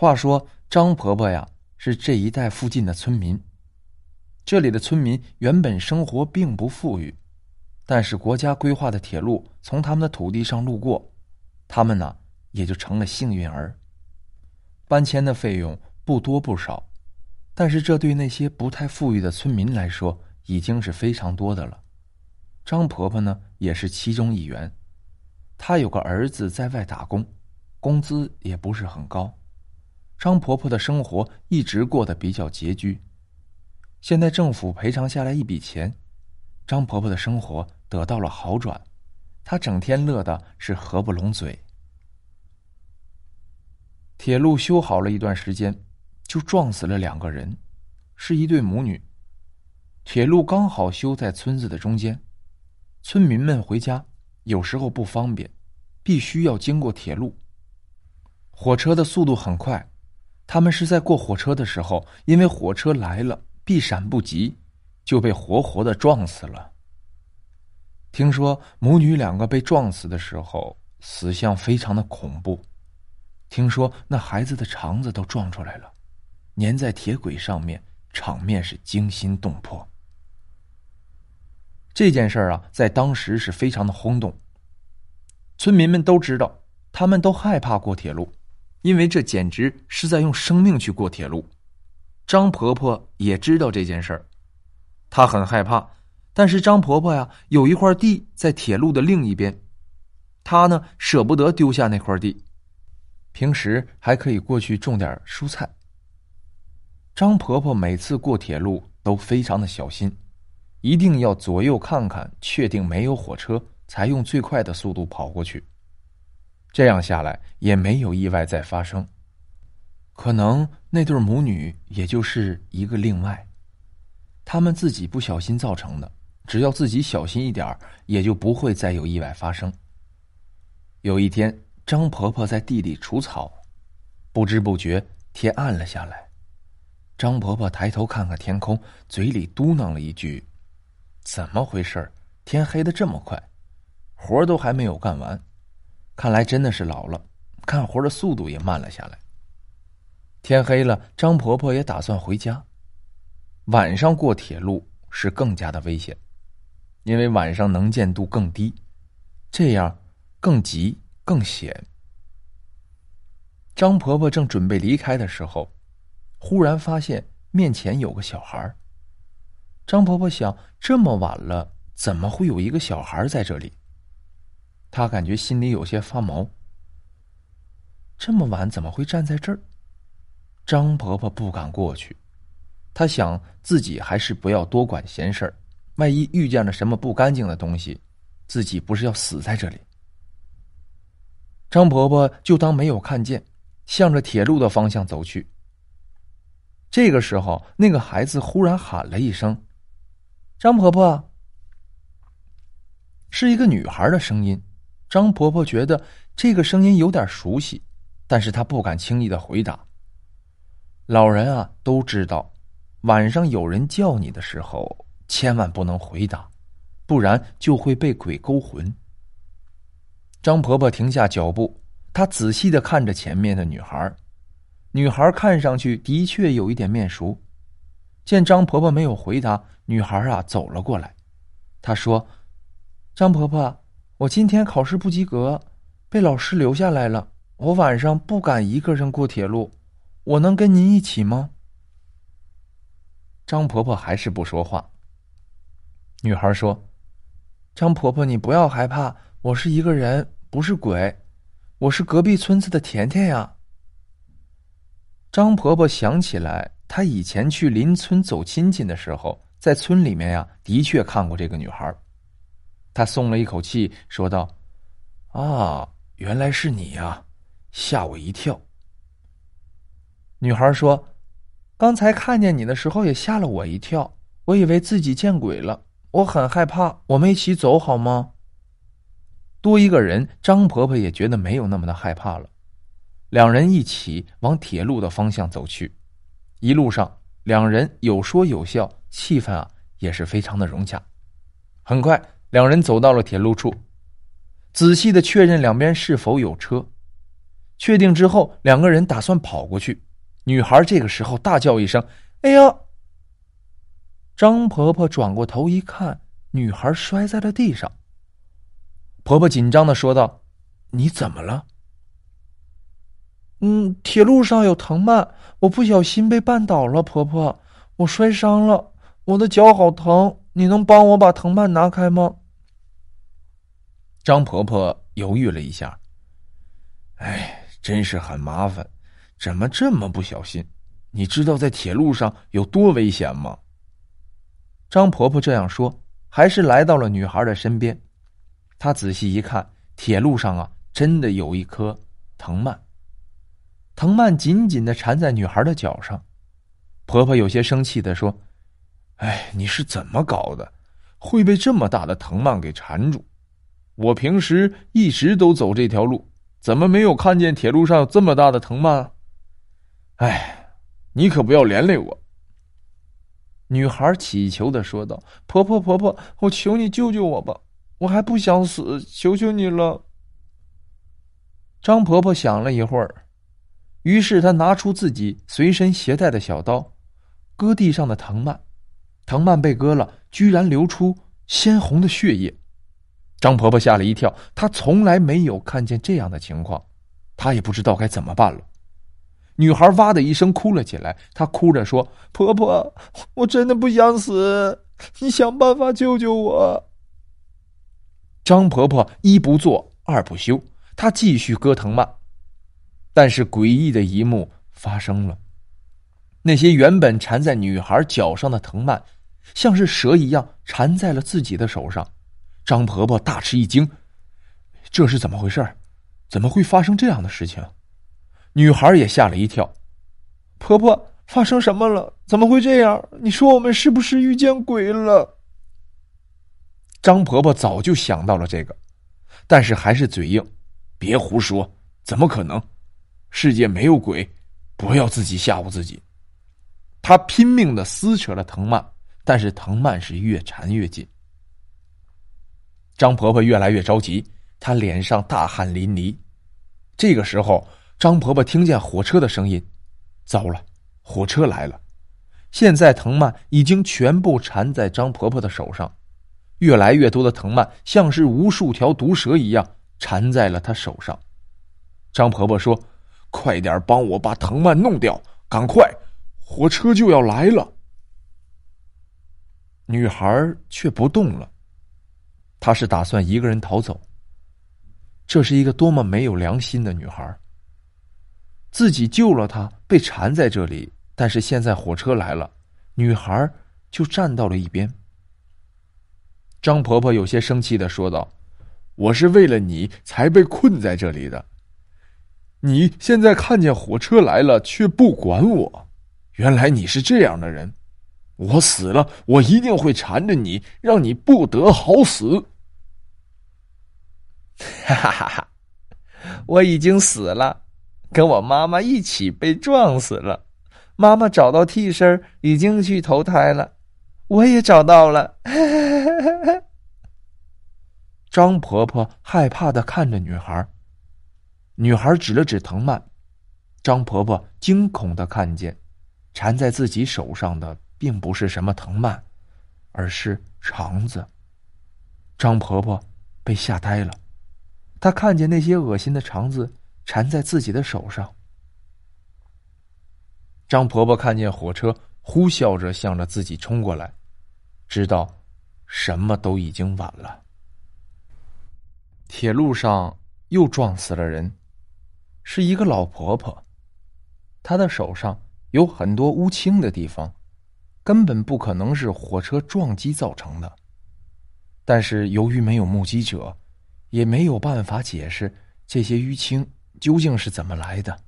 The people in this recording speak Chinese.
话说张婆婆呀，是这一带附近的村民。这里的村民原本生活并不富裕，但是国家规划的铁路从他们的土地上路过，他们呢也就成了幸运儿。搬迁的费用不多不少，但是这对那些不太富裕的村民来说已经是非常多的了。张婆婆呢也是其中一员，她有个儿子在外打工，工资也不是很高。张婆婆的生活一直过得比较拮据。现在政府赔偿下来一笔钱，张婆婆的生活得到了好转，她整天乐的是合不拢嘴。铁路修好了一段时间，就撞死了两个人，是一对母女。铁路刚好修在村子的中间，村民们回家有时候不方便，必须要经过铁路。火车的速度很快，他们是在过火车的时候，因为火车来了。避闪不及，就被活活的撞死了。听说母女两个被撞死的时候，死相非常的恐怖。听说那孩子的肠子都撞出来了，粘在铁轨上面，场面是惊心动魄。这件事儿啊，在当时是非常的轰动。村民们都知道，他们都害怕过铁路，因为这简直是在用生命去过铁路。张婆婆也知道这件事儿，她很害怕。但是张婆婆呀，有一块地在铁路的另一边，她呢舍不得丢下那块地，平时还可以过去种点蔬菜。张婆婆每次过铁路都非常的小心，一定要左右看看，确定没有火车，才用最快的速度跑过去。这样下来也没有意外再发生。可能那对母女也就是一个另外，他们自己不小心造成的。只要自己小心一点也就不会再有意外发生。有一天，张婆婆在地里除草，不知不觉天暗了下来。张婆婆抬头看看天空，嘴里嘟囔了一句：“怎么回事天黑的这么快，活都还没有干完，看来真的是老了，干活的速度也慢了下来。”天黑了，张婆婆也打算回家。晚上过铁路是更加的危险，因为晚上能见度更低，这样更急更险。张婆婆正准备离开的时候，忽然发现面前有个小孩。张婆婆想：这么晚了，怎么会有一个小孩在这里？她感觉心里有些发毛。这么晚怎么会站在这儿？张婆婆不敢过去，她想自己还是不要多管闲事儿，万一遇见了什么不干净的东西，自己不是要死在这里。张婆婆就当没有看见，向着铁路的方向走去。这个时候，那个孩子忽然喊了一声：“张婆婆。”是一个女孩的声音。张婆婆觉得这个声音有点熟悉，但是她不敢轻易的回答。老人啊，都知道，晚上有人叫你的时候，千万不能回答，不然就会被鬼勾魂。张婆婆停下脚步，她仔细的看着前面的女孩，女孩看上去的确有一点面熟。见张婆婆没有回答，女孩啊走了过来，她说：“张婆婆，我今天考试不及格，被老师留下来了，我晚上不敢一个人过铁路。”我能跟您一起吗？张婆婆还是不说话。女孩说：“张婆婆，你不要害怕，我是一个人，不是鬼，我是隔壁村子的甜甜呀。”张婆婆想起来，她以前去邻村走亲戚的时候，在村里面呀，的确看过这个女孩。他松了一口气，说道：“啊，原来是你呀，吓我一跳。”女孩说：“刚才看见你的时候也吓了我一跳，我以为自己见鬼了，我很害怕。我们一起走好吗？”多一个人，张婆婆也觉得没有那么的害怕了。两人一起往铁路的方向走去，一路上两人有说有笑，气氛啊也是非常的融洽。很快，两人走到了铁路处，仔细的确认两边是否有车。确定之后，两个人打算跑过去。女孩这个时候大叫一声：“哎呀！”张婆婆转过头一看，女孩摔在了地上。婆婆紧张的说道：“你怎么了？”“嗯，铁路上有藤蔓，我不小心被绊倒了。”婆婆，我摔伤了，我的脚好疼，你能帮我把藤蔓拿开吗？张婆婆犹豫了一下。哎。真是很麻烦，怎么这么不小心？你知道在铁路上有多危险吗？张婆婆这样说，还是来到了女孩的身边。她仔细一看，铁路上啊，真的有一颗藤蔓，藤蔓紧紧的缠在女孩的脚上。婆婆有些生气的说：“哎，你是怎么搞的？会被这么大的藤蔓给缠住？我平时一直都走这条路。”怎么没有看见铁路上有这么大的藤蔓？哎，你可不要连累我。”女孩乞求的说道，“婆婆，婆婆，我求你救救我吧，我还不想死，求求你了。”张婆婆想了一会儿，于是她拿出自己随身携带的小刀，割地上的藤蔓，藤蔓被割了，居然流出鲜红的血液。张婆婆吓了一跳，她从来没有看见这样的情况，她也不知道该怎么办了。女孩哇的一声哭了起来，她哭着说：“婆婆，我真的不想死，你想办法救救我。”张婆婆一不做二不休，她继续割藤蔓，但是诡异的一幕发生了：那些原本缠在女孩脚上的藤蔓，像是蛇一样缠在了自己的手上。张婆婆大吃一惊，这是怎么回事？怎么会发生这样的事情？女孩也吓了一跳。婆婆，发生什么了？怎么会这样？你说我们是不是遇见鬼了？张婆婆早就想到了这个，但是还是嘴硬：“别胡说，怎么可能？世界没有鬼，不要自己吓唬自己。”她拼命的撕扯了藤蔓，但是藤蔓是越缠越紧。张婆婆越来越着急，她脸上大汗淋漓。这个时候，张婆婆听见火车的声音，糟了，火车来了！现在藤蔓已经全部缠在张婆婆的手上，越来越多的藤蔓像是无数条毒蛇一样缠在了她手上。张婆婆说：“快点帮我把藤蔓弄掉，赶快，火车就要来了。”女孩却不动了。她是打算一个人逃走。这是一个多么没有良心的女孩！自己救了她，被缠在这里，但是现在火车来了，女孩就站到了一边。张婆婆有些生气的说道：“我是为了你才被困在这里的，你现在看见火车来了却不管我，原来你是这样的人。”我死了，我一定会缠着你，让你不得好死。哈哈哈哈！我已经死了，跟我妈妈一起被撞死了。妈妈找到替身，已经去投胎了。我也找到了。张婆婆害怕的看着女孩，女孩指了指藤蔓，张婆婆惊恐的看见缠在自己手上的。并不是什么藤蔓，而是肠子。张婆婆被吓呆了，她看见那些恶心的肠子缠在自己的手上。张婆婆看见火车呼啸着向着自己冲过来，知道什么都已经晚了。铁路上又撞死了人，是一个老婆婆，她的手上有很多乌青的地方。根本不可能是火车撞击造成的，但是由于没有目击者，也没有办法解释这些淤青究竟是怎么来的。